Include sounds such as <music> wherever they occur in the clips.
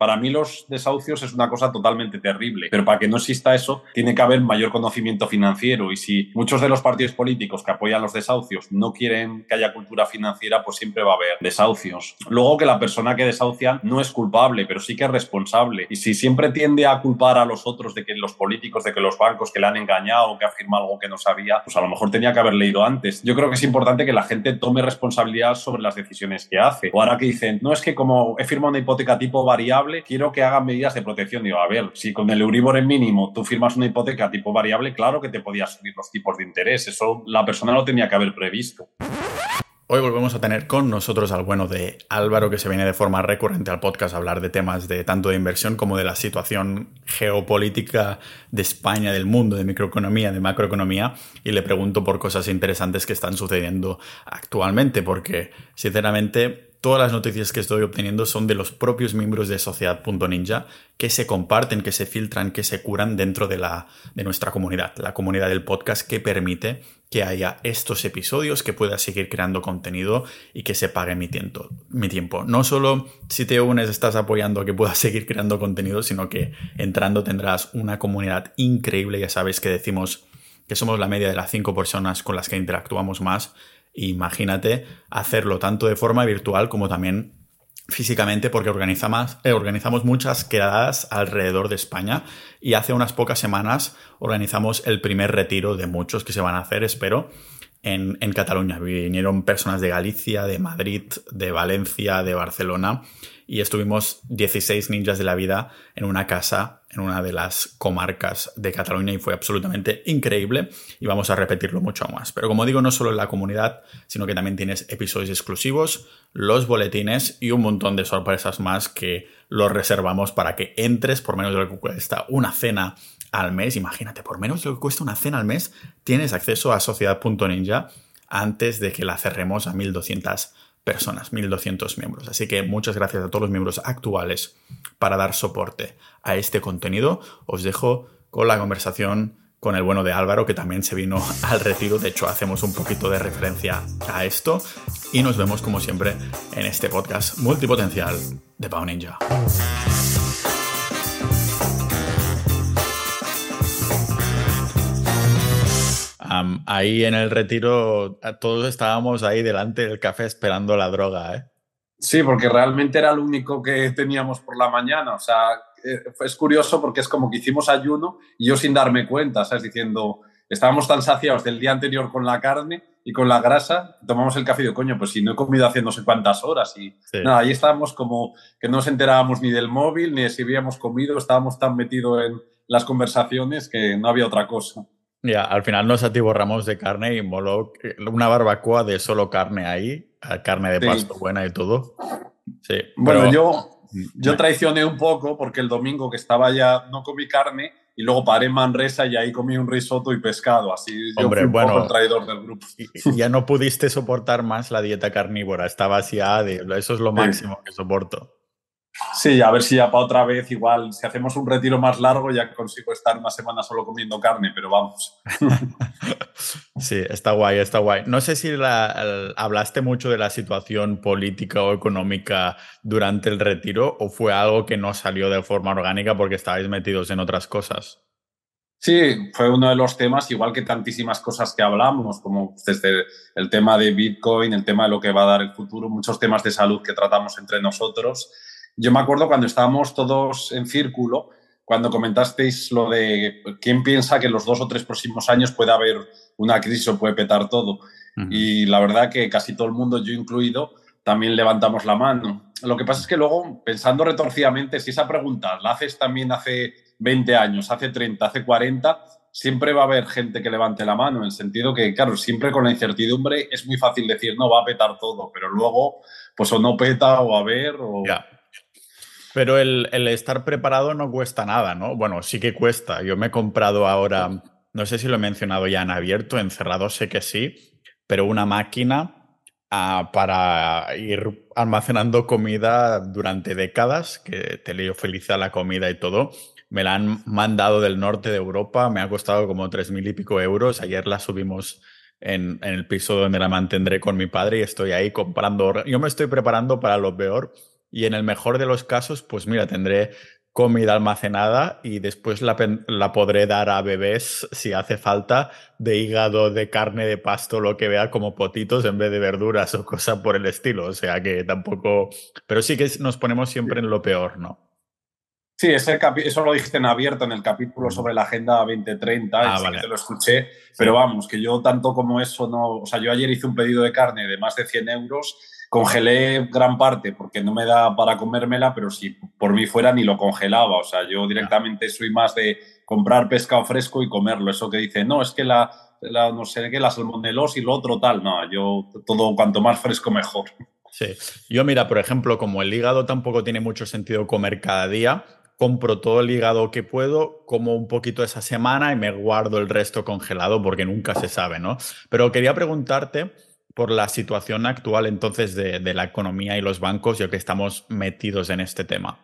Para mí los desahucios es una cosa totalmente terrible, pero para que no exista eso tiene que haber mayor conocimiento financiero y si muchos de los partidos políticos que apoyan los desahucios no quieren que haya cultura financiera, pues siempre va a haber desahucios. Luego que la persona que desahucia no es culpable, pero sí que es responsable. Y si siempre tiende a culpar a los otros de que los políticos, de que los bancos que le han engañado, que afirma algo que no sabía, pues a lo mejor tenía que haber leído antes. Yo creo que es importante que la gente tome responsabilidad sobre las decisiones que hace. O ahora que dicen, no es que como he firmado una hipoteca tipo variable, quiero que hagan medidas de protección. Digo, a ver, si con el Euribor en mínimo tú firmas una hipoteca tipo variable, claro que te podías subir los tipos de interés. Eso la persona lo tenía que haber previsto. Hoy volvemos a tener con nosotros al bueno de Álvaro, que se viene de forma recurrente al podcast a hablar de temas de tanto de inversión como de la situación geopolítica de España, del mundo, de microeconomía, de macroeconomía, y le pregunto por cosas interesantes que están sucediendo actualmente, porque sinceramente todas las noticias que estoy obteniendo son de los propios miembros de Sociedad.ninja que se comparten, que se filtran, que se curan dentro de, la, de nuestra comunidad, la comunidad del podcast que permite que haya estos episodios, que pueda seguir creando contenido y que se pague mi tiempo. Mi tiempo. No solo si te unes estás apoyando que pueda <laughs> seguir creando contenido, sino que entrando tendrás una comunidad increíble. Ya sabes que decimos que somos la media de las cinco personas con las que interactuamos más Imagínate hacerlo tanto de forma virtual como también físicamente porque organizamos, eh, organizamos muchas quedadas alrededor de España y hace unas pocas semanas organizamos el primer retiro de muchos que se van a hacer, espero, en Cataluña. Vinieron personas de Galicia, de Madrid, de Valencia, de Barcelona y estuvimos 16 ninjas de la vida en una casa en una de las comarcas de Cataluña y fue absolutamente increíble y vamos a repetirlo mucho más. Pero como digo, no solo en la comunidad, sino que también tienes episodios exclusivos, los boletines y un montón de sorpresas más que los reservamos para que entres por menos de lo que cuesta una cena al mes. Imagínate, por menos de lo que cuesta una cena al mes, tienes acceso a sociedad.ninja antes de que la cerremos a 1200 personas, 1200 miembros. Así que muchas gracias a todos los miembros actuales para dar soporte a este contenido. Os dejo con la conversación con el bueno de Álvaro, que también se vino <laughs> al retiro. De hecho, hacemos un poquito de referencia a esto. Y nos vemos, como siempre, en este podcast multipotencial de Pau Ninja. Ahí en el retiro todos estábamos ahí delante del café esperando la droga, ¿eh? Sí, porque realmente era lo único que teníamos por la mañana. O sea, eh, es curioso porque es como que hicimos ayuno y yo sin darme cuenta, ¿sabes? Diciendo, estábamos tan saciados del día anterior con la carne y con la grasa, tomamos el café y digo, coño, pues si no he comido hace no sé cuántas horas y nada, ahí estábamos como que no nos enterábamos ni del móvil ni de si habíamos comido, estábamos tan metidos en las conversaciones que no había otra cosa. Ya, al final nos atiborramos de carne y moló una barbacoa de solo carne ahí, carne de pasto buena y todo. Sí. Bueno, yo, mm, yo traicioné un poco porque el domingo que estaba ya no comí carne y luego paré en Manresa y ahí comí un risotto y pescado. Así yo fui un bueno, poco el traidor del grupo. Ya no pudiste soportar más la dieta carnívora, estaba así, ah, eso es lo máximo que soporto. Sí, a ver si ya para otra vez, igual, si hacemos un retiro más largo, ya consigo estar una semana solo comiendo carne, pero vamos. <laughs> sí, está guay, está guay. No sé si hablaste mucho de la situación política o económica durante el retiro o fue algo que no salió de forma orgánica porque estabais metidos en otras cosas. Sí, fue uno de los temas, igual que tantísimas cosas que hablamos, como desde el tema de Bitcoin, el tema de lo que va a dar el futuro, muchos temas de salud que tratamos entre nosotros. Yo me acuerdo cuando estábamos todos en círculo, cuando comentasteis lo de quién piensa que en los dos o tres próximos años puede haber una crisis o puede petar todo. Y la verdad que casi todo el mundo, yo incluido, también levantamos la mano. Lo que pasa es que luego, pensando retorcidamente, si esa pregunta la haces también hace 20 años, hace 30, hace 40, siempre va a haber gente que levante la mano, en el sentido que, claro, siempre con la incertidumbre es muy fácil decir, no, va a petar todo, pero luego, pues o no peta o a ver, o... Pero el, estar preparado no cuesta nada, ¿no? Bueno, sí que cuesta. Yo me he comprado ahora, no sé si lo he mencionado ya en abierto, encerrado sé que sí, pero una máquina ah, para ir almacenando comida durante décadas, que te leo feliz a la comida y todo. Me la han mandado del norte de Europa, me ha costado como tres mil y pico euros. Ayer la subimos en, en, el piso donde la mantendré con mi padre y estoy ahí comprando. Yo me estoy preparando para lo peor y en el mejor de los casos, pues mira, tendré comida almacenada y después la, la, podré dar a bebés si hace falta de hígado, de carne, de pasto, lo que vea como potitos en vez de verduras o cosas por el estilo. O sea que tampoco... Pero sí que nos ponemos siempre en lo peor, ¿no? Sí, ese eso lo dijiste en abierto en el capítulo sobre la Agenda 2030, ah, vale. te lo escuché, pero vamos, que yo tanto como eso no... O sea, yo ayer hice un pedido de carne de más de 100 euros Congelé gran parte porque no me da para comérmela, pero si por mí fuera ni lo congelaba. O sea, yo directamente soy más de comprar pescado fresco y comerlo. Eso que dice, no, es que la, no sé qué, la salmonelos y lo otro tal. No, yo todo cuanto más fresco mejor. Sí. Yo mira, por ejemplo, como el hígado tampoco tiene mucho sentido comer cada día, compro todo el hígado que puedo, como un poquito esa semana y me guardo el resto congelado porque nunca se sabe, ¿no? Pero quería preguntarte por la situación actual entonces de, la economía y los bancos, ya que estamos metidos en este tema.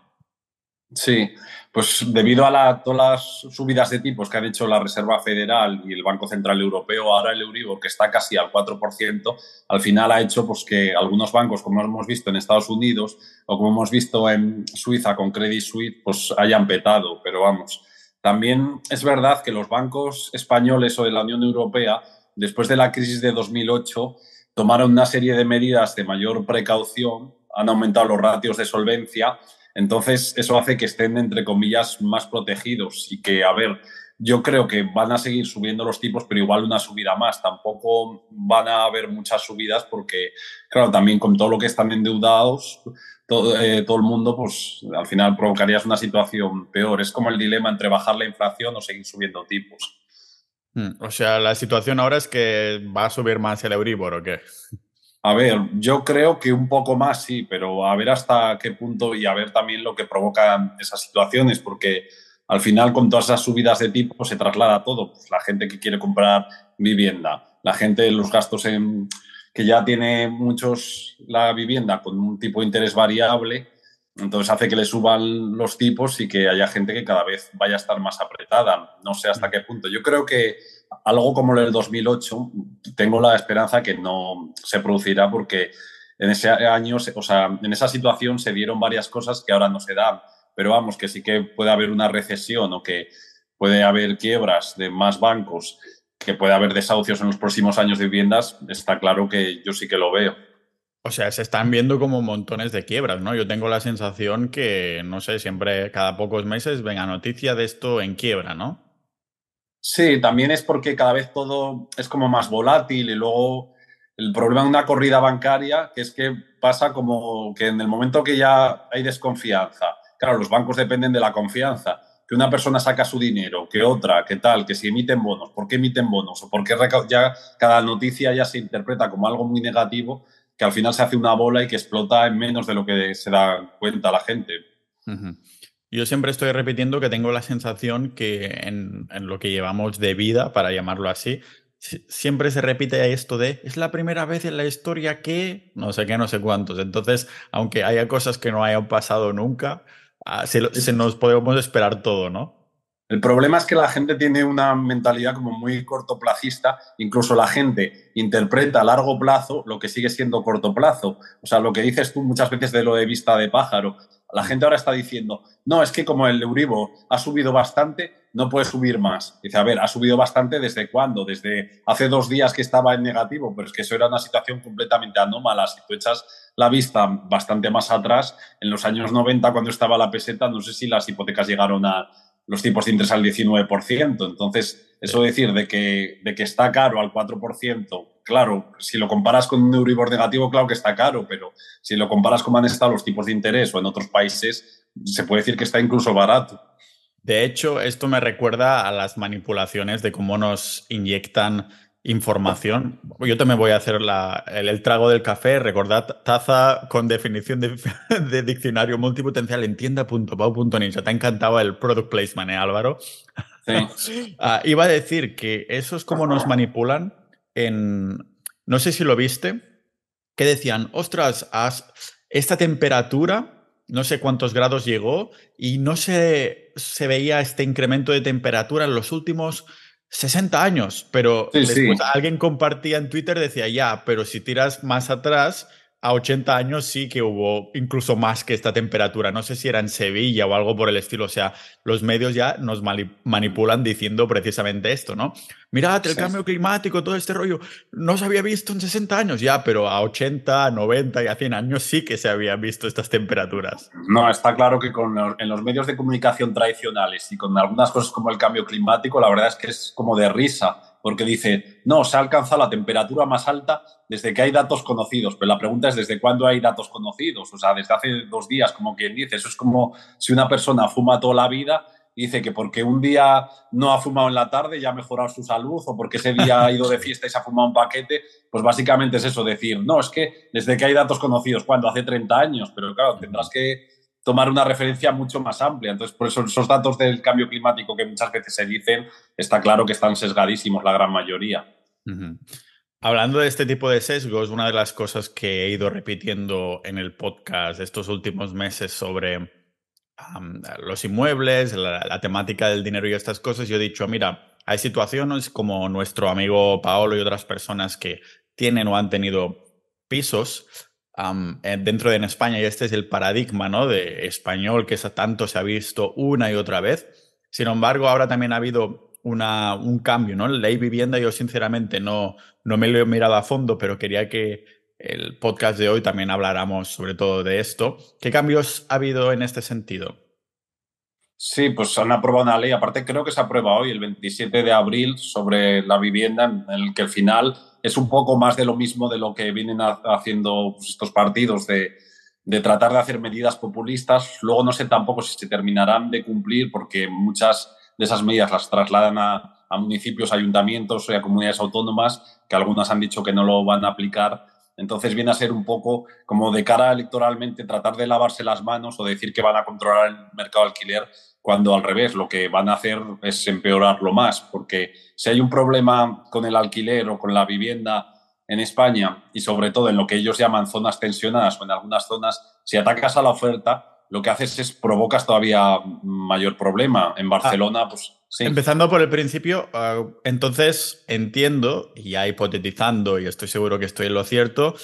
Sí, pues debido a todas las subidas de tipos que ha hecho la Reserva Federal y el Banco Central Europeo, ahora el Euribor, que está casi al 4%, al final ha hecho pues, que algunos bancos, como hemos visto en Estados Unidos o como hemos visto en Suiza con Credit Suisse, pues hayan petado. Pero vamos, también es verdad que los bancos españoles o de la Unión Europea, después de la crisis de 2008, tomaron una serie de medidas de mayor precaución, han aumentado los ratios de solvencia, entonces eso hace que estén, entre comillas, más protegidos y que, a ver, yo creo que van a seguir subiendo los tipos, pero igual una subida más. Tampoco van a haber muchas subidas porque, claro, también con todo lo que están endeudados, todo, eh, el mundo, pues al final provocarías una situación peor. Es como el dilema entre bajar la inflación o seguir subiendo tipos. Mm, o sea, la situación ahora es que va a subir más el Euribor o qué? A ver, yo creo que un poco más sí, pero a ver hasta qué punto y a ver también lo que provocan esas situaciones, porque al final con todas esas subidas de tipo se traslada todo. Pues la gente que quiere comprar vivienda, la gente, los gastos en, que ya tiene muchos la vivienda con un tipo de interés variable, entonces hace que le suban los tipos y que haya gente que cada vez vaya a estar más apretada. No sé hasta qué punto. Yo creo que algo como el 2008, tengo la esperanza que no se producirá porque en ese año, o sea, en esa situación se dieron varias cosas que ahora no se dan. Pero vamos, que sí que puede haber una recesión o que puede haber quiebras de más bancos, que puede haber desahucios en los próximos años de viviendas, está claro que yo sí que lo veo. O sea, se están viendo como montones de quiebras, ¿no? Yo tengo la sensación que, no sé, siempre cada pocos meses venga noticia de esto en quiebra, ¿no? Sí, también es porque cada vez todo es como más volátil y luego el problema de una corrida bancaria, que es que pasa como que en el momento que ya hay desconfianza, claro, los bancos dependen de la confianza, que una persona saca su dinero, que otra, que tal, que si emiten bonos, ¿por qué emiten bonos? O por qué ya cada noticia ya se interpreta como algo muy negativo que al final se hace una bola y que explota en menos de lo que se da cuenta la gente. Yo siempre estoy repitiendo que tengo la sensación que en, lo que llevamos de vida, para llamarlo así, siempre se repite esto de es la primera vez en la historia que no sé qué, no sé cuántos. Entonces, aunque haya cosas que no hayan pasado nunca, ah, se nos podemos esperar todo, ¿no? El problema es que la gente tiene una mentalidad como muy cortoplacista, incluso la gente interpreta a largo plazo lo que sigue siendo corto plazo. O sea, lo que dices tú muchas veces de lo de vista de pájaro. La gente ahora está diciendo, no, es que como el Euribor ha subido bastante, no puede subir más. Dice, a ver, ha subido bastante desde cuándo? Desde hace dos días que estaba en negativo, pero es que eso era una situación completamente anómala. Si tú echas la vista bastante más atrás, en los años 90, cuando estaba la peseta, no sé si las hipotecas llegaron a los tipos de interés al 19%. Entonces, eso decir de que, de que está caro al 4%, claro, si lo comparas con un Euribor negativo, claro que está caro, pero si lo comparas con han estado los tipos de interés o en otros países, se puede decir que está incluso barato. De hecho, esto me recuerda a las manipulaciones de cómo nos inyectan información. Yo también voy a hacer el, trago del café. Recordad, taza con definición de, <laughs> diccionario multipotencial en tienda.pau.ninja. Te ha encantado el product placement, ¿eh, Álvaro? Sí. <laughs> Ah, iba a decir que eso es como nos manipulan en... No sé si lo viste, que decían, ostras, esta temperatura, no sé cuántos grados llegó, y no se, se veía este incremento de temperatura en los últimos 60 años, pero después alguien compartía en Twitter, decía, ya, pero si tiras más atrás, a 80 años sí que hubo incluso más que esta temperatura. No sé si era en Sevilla o algo por el estilo. O sea, los medios ya nos manipulan diciendo precisamente esto, ¿no? Mirad, el cambio climático, todo este rollo, no se había visto en 60 años ya, pero a 80, 90 y a 100 años sí que se habían visto estas temperaturas. No, está claro que con en los medios de comunicación tradicionales y con algunas cosas como el cambio climático, la verdad es que es como de risa porque dice, no, se ha alcanzado la temperatura más alta desde que hay datos conocidos, pero la pregunta es desde cuándo hay datos conocidos, o sea, desde hace dos días, como quien dice, eso es como si una persona fuma toda la vida dice que porque un día no ha fumado en la tarde ya ha mejorado su salud o porque ese día ha ido de fiesta y se ha fumado un paquete, pues básicamente es eso, decir, no, es que desde que hay datos conocidos, cuando hace 30 años, pero claro, tendrás que tomar una referencia mucho más amplia. Entonces, por eso esos datos del cambio climático que muchas veces se dicen, está claro que están sesgadísimos la gran mayoría. Hablando de este tipo de sesgos, una de las cosas que he ido repitiendo en el podcast estos últimos meses sobre los inmuebles, la, temática del dinero y estas cosas, yo he dicho, mira, hay situaciones como nuestro amigo Paolo y otras personas que tienen o han tenido pisos eh, dentro de España, y este es el paradigma ¿no? de español que tanto se ha visto una y otra vez. Sin embargo, ahora también ha habido una, un cambio, ¿no? La ley vivienda, yo sinceramente no, no me lo he mirado a fondo, pero quería que el podcast de hoy también habláramos sobre todo de esto. ¿Qué cambios ha habido en este sentido? Sí, pues han aprobado una ley, aparte creo que se aprueba hoy, el 27 de abril, sobre la vivienda, en el que al final es un poco más de lo mismo de lo que vienen haciendo pues, estos partidos, de, tratar de hacer medidas populistas. Luego no sé tampoco si se terminarán de cumplir, porque muchas de esas medidas las trasladan a, a municipios, ayuntamientos y a comunidades autónomas, que algunas han dicho que no lo van a aplicar. Entonces viene a ser un poco como de cara electoralmente tratar de lavarse las manos o decir que van a controlar el mercado de alquiler cuando al revés lo que van a hacer es empeorarlo más, porque si hay un problema con el alquiler o con la vivienda en España y sobre todo en lo que ellos llaman zonas tensionadas o en algunas zonas, si atacas a la oferta, lo que haces es provocas todavía mayor problema. En Barcelona, pues sí. Empezando por el principio, ah, entonces entiendo, y ya hipotetizando, y estoy seguro que estoy en lo cierto,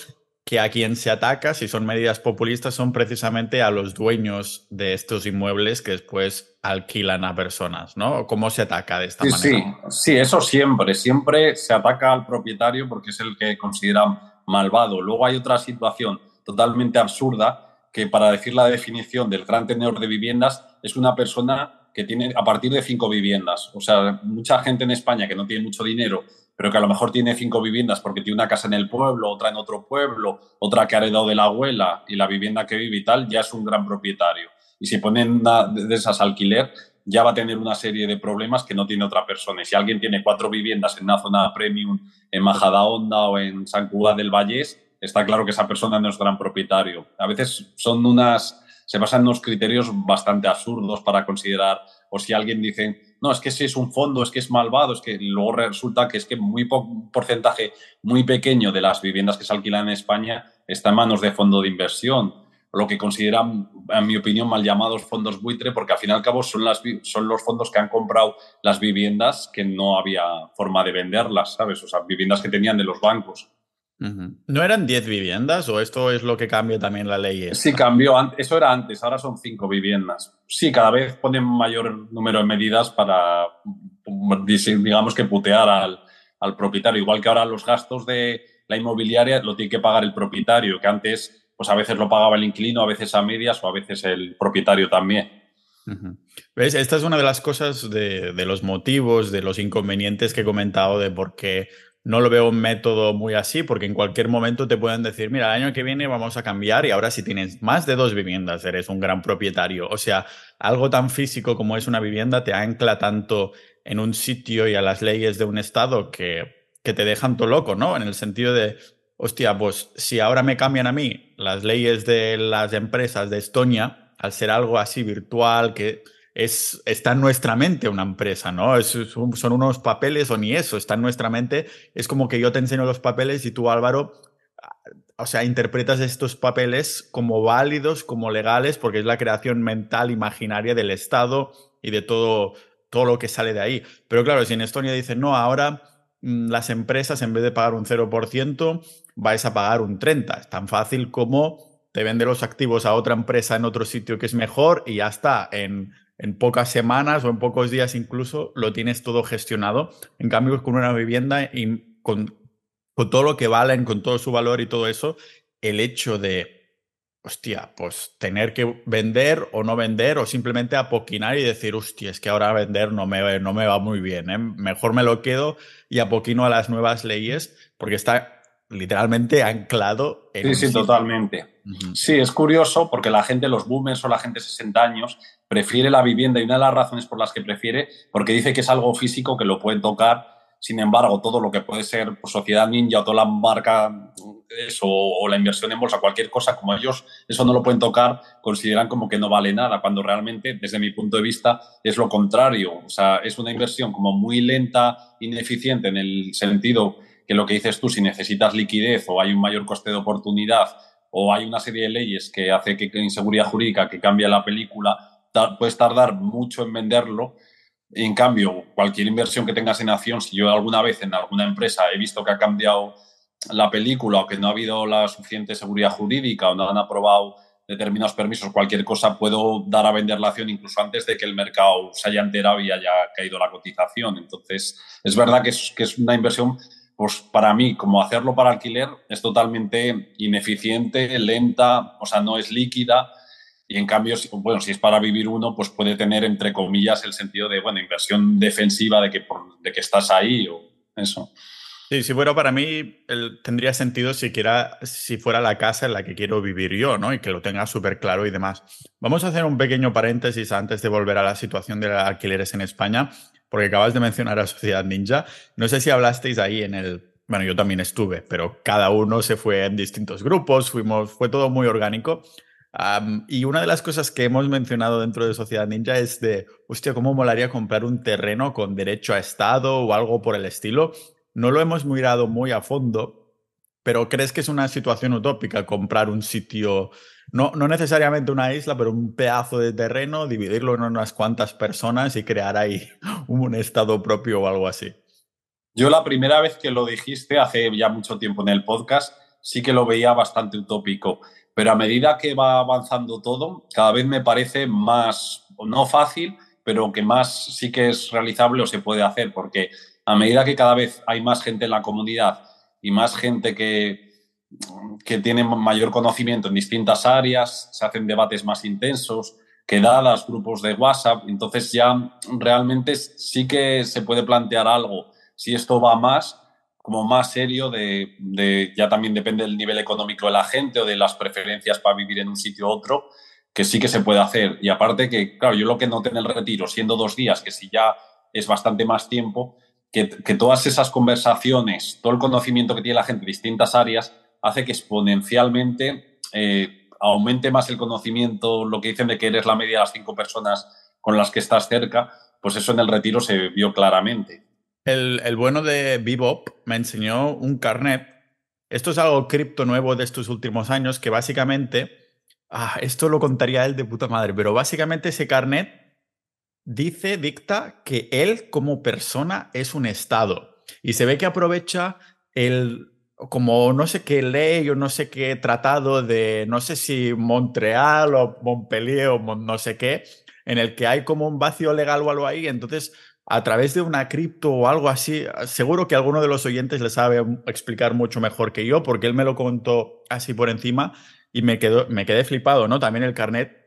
que a quien se ataca, si son medidas populistas, son precisamente a los dueños de estos inmuebles que después alquilan a personas, ¿no? ¿Cómo se ataca de esta manera? Sí, sí, eso siempre, siempre se ataca al propietario porque es el que considera malvado. Luego hay otra situación totalmente absurda que para decir la definición del gran tenedor de viviendas es una persona que tiene a partir de cinco viviendas. O sea, mucha gente en España que no tiene mucho dinero pero que a lo mejor tiene cinco viviendas porque tiene una casa en el pueblo, otra en otro pueblo, otra que ha heredado de la abuela y la vivienda que vive y tal, ya es un gran propietario. Y si ponen una de esas alquiler, ya va a tener una serie de problemas que no tiene otra persona. Y si alguien tiene cuatro viviendas en una zona premium en Majadahonda o en San Cuba del Vallés, está claro que esa persona no es gran propietario. A veces son unas, se basan en unos criterios bastante absurdos para considerar, o si alguien dice, no, es que si es un fondo, es que es malvado, es que luego resulta que es que muy un porcentaje muy pequeño de las viviendas que se alquilan en España está en manos de fondo de inversión, lo que consideran, en mi opinión, mal llamados fondos buitre, porque al fin y al cabo son, las, son los fondos que han comprado las viviendas que no había forma de venderlas, ¿sabes? O sea, viviendas que tenían de los bancos. ¿No eran 10 viviendas o esto es lo que cambia también la ley? Sí, cambió. Eso era antes, ahora son 5 viviendas. Sí, cada vez ponen mayor número de medidas para, digamos que putear al, al propietario. Igual que ahora los gastos de la inmobiliaria lo tiene que pagar el propietario, que antes pues a veces lo pagaba el inquilino, a veces a medias o a veces el propietario también. ¿Ves? Esta es una de las cosas de, de, los motivos, de los inconvenientes que he comentado de por qué no lo veo un método muy así, porque en cualquier momento te pueden decir, mira, el año que viene vamos a cambiar y ahora si tienes más de dos viviendas eres un gran propietario. O sea, algo tan físico como es una vivienda te ancla tanto en un sitio y a las leyes de un estado que, que te dejan todo loco, ¿no? En el sentido de, hostia, pues si ahora me cambian a mí las leyes de las empresas de Estonia, al ser algo así virtual, que es, está en nuestra mente una empresa, ¿no? Son unos papeles o ni eso, está en nuestra mente. Es como que yo te enseño los papeles y tú, Álvaro, o sea, interpretas estos papeles como válidos, como legales, porque es la creación mental imaginaria del Estado y de todo, todo lo que sale de ahí. Pero claro, si en Estonia dicen, no, ahora mm, las empresas en vez de pagar un 0%, vais a pagar un 30%. Es tan fácil como te vende los activos a otra empresa en otro sitio que es mejor y ya está. En, en pocas semanas o en pocos días incluso lo tienes todo gestionado. En cambio, con una vivienda y con, todo lo que valen, con todo su valor y todo eso, el hecho de hostia, pues tener que vender o no vender o simplemente apoquinar y decir, hostia, es que ahora vender no me, no me va muy bien, ¿eh? mejor me lo quedo y apoquino a las nuevas leyes porque está literalmente anclado en... Sí, sí, totalmente. Sí, es curioso porque la gente, los boomers o la gente de 60 años, prefiere la vivienda y una de las razones por las que prefiere, porque dice que es algo físico que lo pueden tocar sin embargo, todo lo que puede ser pues, Sociedad Ninja o toda la marca eso, o la inversión en bolsa, cualquier cosa, como ellos eso no lo pueden tocar, consideran como que no vale nada, cuando realmente, desde mi punto de vista, es lo contrario. O sea, es una inversión como muy lenta, ineficiente en el sentido que lo que dices tú, si necesitas liquidez o hay un mayor coste de oportunidad o hay una serie de leyes que hace que, inseguridad jurídica que cambia la película, puedes tardar mucho en venderlo en cambio, cualquier inversión que tengas en acción, si yo alguna vez en alguna empresa he visto que ha cambiado la película o que no ha habido la suficiente seguridad jurídica o no han aprobado determinados permisos, cualquier cosa, puedo dar a vender la acción incluso antes de que el mercado se haya enterado y haya caído la cotización. Entonces, es verdad que es, que es una inversión, pues para mí, como hacerlo para alquiler, es totalmente ineficiente, lenta, o sea, no es líquida y en cambio, bueno, si es para vivir uno, pues puede tener, entre comillas, el sentido de, bueno, inversión defensiva de que, de que estás ahí o eso. Sí, si fuera para mí, tendría sentido siquiera si fuera la casa en la que quiero vivir yo, ¿no? Y que lo tenga súper claro y demás. Vamos a hacer un pequeño paréntesis antes de volver a la situación de los alquileres en España, porque acabas de mencionar a Sociedad Ninja. No sé si hablasteis ahí en el... Bueno, yo también estuve, pero cada uno se fue en distintos grupos, fuimos, fue todo muy orgánico y una de las cosas que hemos mencionado dentro de Sociedad Ninja es de, hostia, ¿cómo molaría comprar un terreno con derecho a Estado o algo por el estilo? No lo hemos mirado muy a fondo, pero ¿crees que es una situación utópica comprar un sitio, no, no necesariamente una isla, pero un pedazo de terreno, dividirlo en unas cuantas personas y crear ahí <laughs> un Estado propio o algo así? Yo la primera vez que lo dijiste, hace ya mucho tiempo en el podcast, sí que lo veía bastante utópico pero a medida que va avanzando todo, cada vez me parece más, no fácil, pero que más sí que es realizable o se puede hacer, porque a medida que cada vez hay más gente en la comunidad y más gente que, que tiene mayor conocimiento en distintas áreas, se hacen debates más intensos, quedadas, grupos de WhatsApp, entonces ya realmente sí que se puede plantear algo. Si esto va más, como más serio de, ya también depende del nivel económico de la gente o de las preferencias para vivir en un sitio u otro, que sí que se puede hacer. Y aparte que, claro, yo lo que noté en el retiro, siendo dos días, que si ya es bastante más tiempo, que, todas esas conversaciones, todo el conocimiento que tiene la gente en distintas áreas, hace que exponencialmente eh, aumente más el conocimiento, lo que dicen de que eres la media de las cinco personas con las que estás cerca, pues eso en el retiro se vio claramente. El, bueno de Bebop me enseñó un carnet. Esto es algo cripto nuevo de estos últimos años que básicamente, ah, esto lo contaría él de puta madre, pero básicamente ese carnet dice, dicta que él como persona es un estado y se ve que aprovecha el como no sé qué ley o no sé qué tratado de no sé si Montreal o Montpellier o no sé qué en el que hay como un vacío legal o algo ahí, entonces a través de una cripto o algo así. Seguro que alguno de los oyentes le sabe explicar mucho mejor que yo, porque él me lo contó así por encima y me, quedó, me quedé flipado, ¿no? También el carnet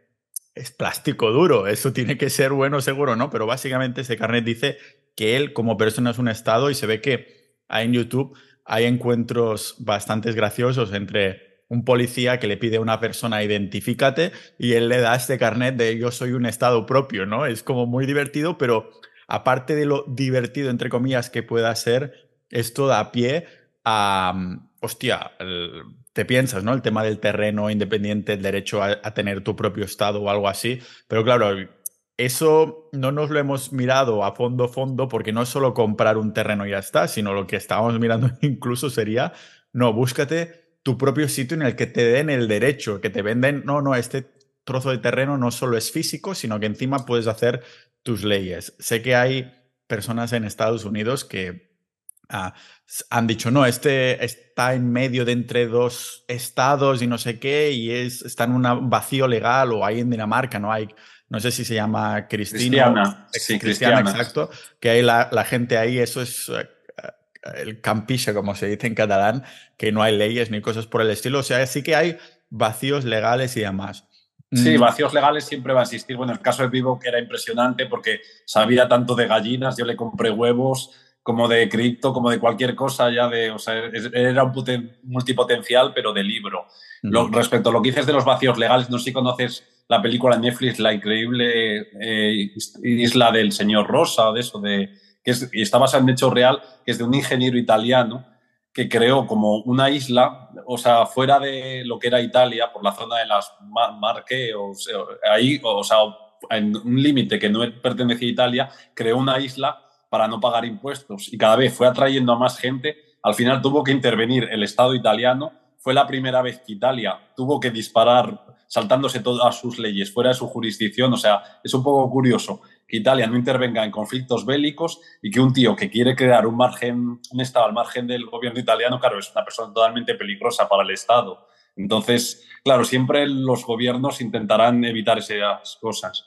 es plástico duro, eso tiene que ser bueno seguro, ¿no? Pero básicamente ese carnet dice que él como persona es un estado y se ve que en YouTube hay encuentros bastante graciosos entre un policía que le pide a una persona identifícate y él le da este carnet de yo soy un estado propio, ¿no? Es como muy divertido, pero aparte de lo divertido, entre comillas, que pueda ser, esto da pie a, mm, hostia, te piensas, ¿no? El tema del terreno independiente, el derecho a, tener tu propio estado o algo así. Pero claro, eso no nos lo hemos mirado a fondo, fondo, porque no es solo comprar un terreno y ya está, sino lo que estábamos <laughs> mirando incluso sería, no, búscate tu propio sitio en el que te den el derecho, que te venden, no, no, este trozo de terreno no solo es físico, sino que encima puedes hacer tus leyes. Sé que hay personas en Estados Unidos que han dicho, no, este está en medio de entre dos estados y no sé qué, y es, está en un vacío legal, o hay en Dinamarca, no hay, no sé si se llama Cristina. Cristiana, sí, Cristiana, exacto, que hay la, la, gente ahí, eso es eh, el campiche, como se dice en catalán, que no hay leyes ni cosas por el estilo, o sea, sí que hay vacíos legales y demás. Sí, mm. vacíos legales siempre va a existir. Bueno, el caso de Vivo que era impresionante porque sabía tanto de gallinas, yo le compré huevos, como de cripto, como de cualquier cosa ya de, o sea, era un multipotencial, pero de libro. respecto a lo que dices de los vacíos legales, no sé si conoces la película de Netflix, la increíble eh, isla del señor Rosa, de eso, de, que y está basada en hecho real, que es de un ingeniero italiano que creó como una isla, o sea, fuera de lo que era Italia, por la zona de las Marque, o ahí, o sea, en un límite que no pertenecía a Italia, creó una isla para no pagar impuestos y cada vez fue atrayendo a más gente. Al final tuvo que intervenir el Estado italiano. Fue la primera vez que Italia tuvo que disparar saltándose todas sus leyes fuera de su jurisdicción. O sea, es un poco curioso que Italia no intervenga en conflictos bélicos y que un tío que quiere crear un margen, un Estado al margen del gobierno italiano, claro, es una persona totalmente peligrosa para el Estado. Entonces, claro, siempre los gobiernos intentarán evitar esas cosas.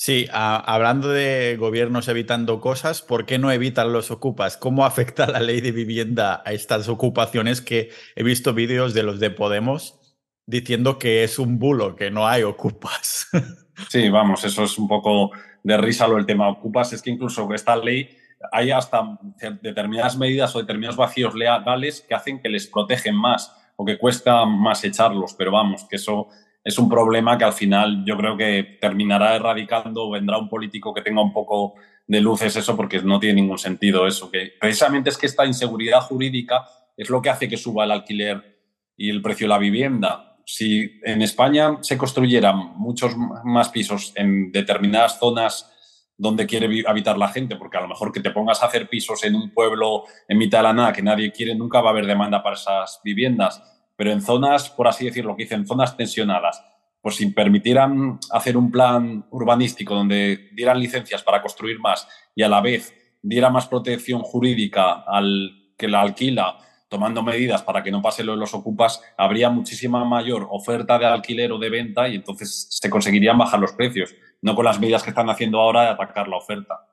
Sí, hablando de gobiernos evitando cosas, ¿por qué no evitan los ocupas? ¿Cómo afecta la ley de vivienda a estas ocupaciones que he visto vídeos de los de Podemos diciendo que es un bulo, que no hay ocupas? <laughs> Sí, vamos, eso es un poco de risa lo el tema ocupas. Es que incluso esta ley hay hasta determinadas medidas o determinados vacíos legales que hacen que les protegen más o que cuesta más echarlos, pero vamos, que eso es un problema que al final yo creo que terminará erradicando vendrá un político que tenga un poco de luces eso porque no tiene ningún sentido eso. Que precisamente es que esta inseguridad jurídica es lo que hace que suba el alquiler y el precio de la vivienda. Si en España se construyeran muchos más pisos en determinadas zonas donde quiere habitar la gente, porque a lo mejor que te pongas a hacer pisos en un pueblo en mitad de la nada que nadie quiere, nunca va a haber demanda para esas viviendas pero en zonas, por así decirlo, que dicen zonas tensionadas, pues si permitieran hacer un plan urbanístico donde dieran licencias para construir más y a la vez diera más protección jurídica al que la alquila, tomando medidas para que no pase lo de los ocupas, habría muchísima mayor oferta de alquiler o de venta y entonces se conseguirían bajar los precios, no con las medidas que están haciendo ahora de atacar la oferta.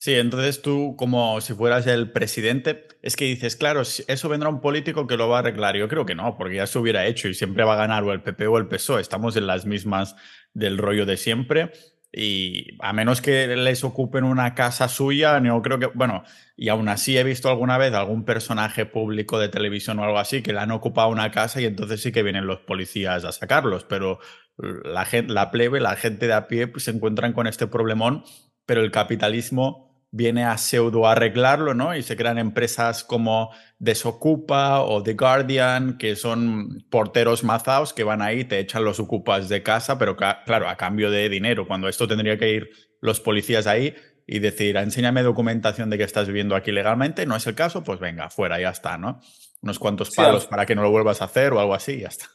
Sí, entonces tú, como si fueras el presidente, es que dices, claro, eso vendrá un político que lo va a arreglar. Yo creo que no, porque ya se hubiera hecho y siempre va a ganar o el PP o el PSOE. Estamos en las mismas del rollo de siempre. Y a menos que les ocupen una casa suya, no creo que. Bueno, y aún así he visto alguna vez algún personaje público de televisión o algo así que le han ocupado una casa y entonces sí que vienen los policías a sacarlos. Pero la, gente, la plebe, la gente de a pie, pues se encuentran con este problemón. Pero el capitalismo viene a pseudo arreglarlo, ¿no? Y se crean empresas como Desocupa o The Guardian, que son porteros mazaos que van ahí, te echan los ocupas de casa, pero claro, a cambio de dinero, cuando esto tendría que ir los policías ahí y decir, enséñame documentación de que estás viviendo aquí legalmente, no es el caso, pues venga, fuera, ya está, ¿no? Unos cuantos palos para que no lo vuelvas a hacer o algo así, ya está.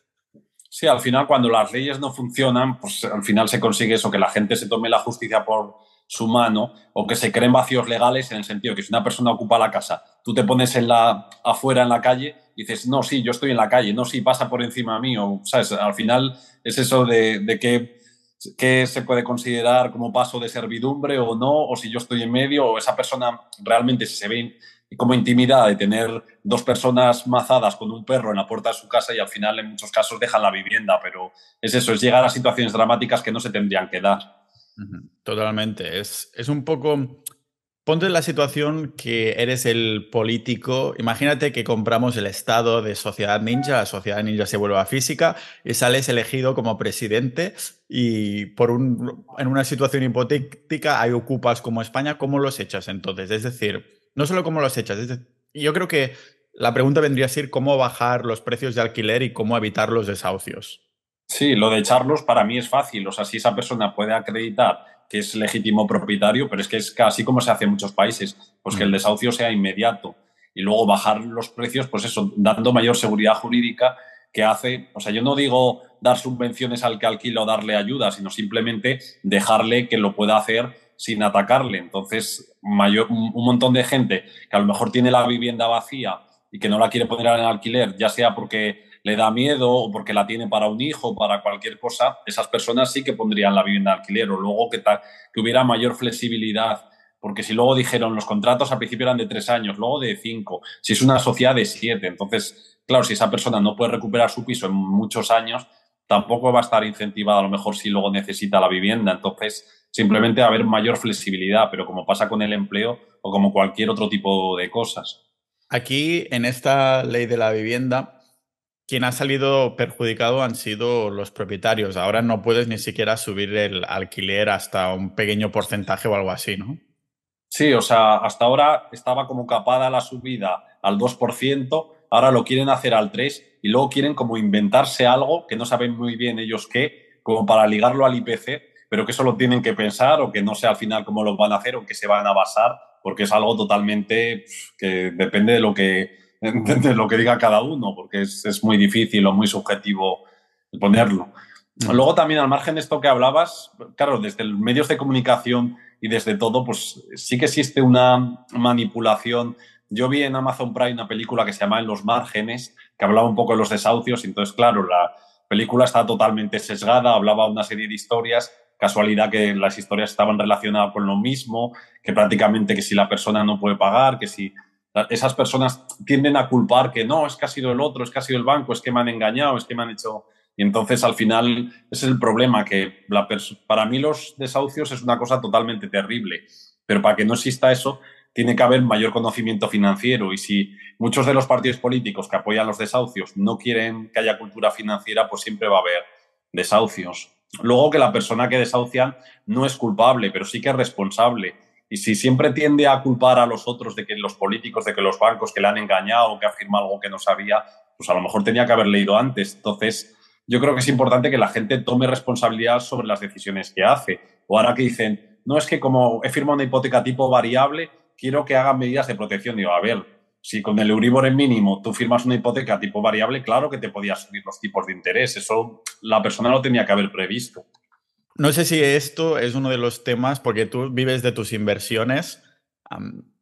Sí, al final cuando las leyes no funcionan, pues al final se consigue eso, que la gente se tome la justicia por su mano o que se creen vacíos legales en el sentido que si una persona ocupa la casa, tú te pones en la, afuera en la calle y dices, no, sí, yo estoy en la calle, no, sí, pasa por encima mío, ¿sabes? Al final es eso de, de que se puede considerar como paso de servidumbre o no, o si yo estoy en medio, o esa persona realmente se ve como intimidad de tener dos personas mazadas con un perro en la puerta de su casa y al final en muchos casos dejan la vivienda, pero es eso, es llegar a situaciones dramáticas que no se tendrían que dar. Totalmente. Es, es un poco. Ponte en la situación que eres el político. Imagínate que compramos el estado de Sociedad Ninja, la Sociedad Ninja se vuelve física y sales elegido como presidente y por un, en una situación hipotética hay ocupas como España, ¿cómo los echas entonces? Es decir, no solo cómo los echas, yo creo que la pregunta vendría a ser cómo bajar los precios de alquiler y cómo evitar los desahucios. Sí, lo de echarlos para mí es fácil. O sea, si esa persona puede acreditar que es legítimo propietario, pero es que es casi como se hace en muchos países, pues que el mm. desahucio sea inmediato y luego bajar los precios, pues eso, dando mayor seguridad jurídica que hace, o sea, yo no digo dar subvenciones al que alquila o darle ayuda, sino simplemente dejarle que lo pueda hacer sin atacarle. Entonces, mayor, un montón de gente que a lo mejor tiene la vivienda vacía y que no la quiere poner en alquiler, ya sea porque le da miedo o porque la tiene para un hijo para cualquier cosa, esas personas sí que pondrían la vivienda en alquiler o luego que, que hubiera mayor flexibilidad. Porque si luego dijeron los contratos al principio eran de tres años, luego de cinco, si es una sociedad de siete, entonces, claro, si esa persona no puede recuperar su piso en muchos años, tampoco va a estar incentivada a lo mejor si luego necesita la vivienda. Entonces, simplemente va a haber mayor flexibilidad, pero como pasa con el empleo o como cualquier otro tipo de cosas. Aquí, en esta ley de la vivienda, quien ha salido perjudicado han sido los propietarios. Ahora no puedes ni siquiera subir el alquiler hasta un pequeño porcentaje o algo así, ¿no? Sí, o sea, hasta ahora estaba como capada la subida al 2%, ahora lo quieren hacer al 3% y luego quieren como inventarse algo que no saben muy bien ellos qué, como para ligarlo al IPC, pero que eso lo tienen que pensar o que no sé al final cómo lo van a hacer o que se van a basar, porque es algo totalmente que depende de lo que, <laughs> de lo que diga cada uno, porque es, es muy difícil o muy subjetivo ponerlo. Mm. Luego también al margen de esto que hablabas, claro, desde los medios de comunicación y desde todo, pues sí que existe una manipulación yo vi en Amazon Prime una película que se llama En los márgenes, que hablaba un poco de los desahucios, y entonces, claro, la película está totalmente sesgada, hablaba una serie de historias, casualidad que las historias estaban relacionadas con lo mismo, que prácticamente que si la persona no puede pagar, que si esas personas tienden a culpar que no, es que ha sido el otro, es que ha sido el banco, es que me han engañado, es que me han hecho... Y entonces al final ese es el problema, que para mí los desahucios es una cosa totalmente terrible, pero para que no exista eso tiene que haber mayor conocimiento financiero y si muchos de los partidos políticos que apoyan los desahucios no quieren que haya cultura financiera, pues siempre va a haber desahucios. Luego que la persona que desahucian no es culpable, pero sí que es responsable. Y si siempre tiende a culpar a los otros de que los políticos, de que los bancos que le han engañado que afirma algo que no sabía, pues a lo mejor tenía que haber leído antes. Entonces, yo creo que es importante que la gente tome responsabilidad sobre las decisiones que hace. O ahora que dicen, no es que como he firmado una hipoteca tipo variable, quiero que hagan medidas de protección. Digo, a ver, si con el Euribor en mínimo tú firmas una hipoteca tipo variable, claro que te podías subir los tipos de interés. Eso la persona lo tenía que haber previsto. No sé si esto es uno de los temas, porque tú vives de tus inversiones.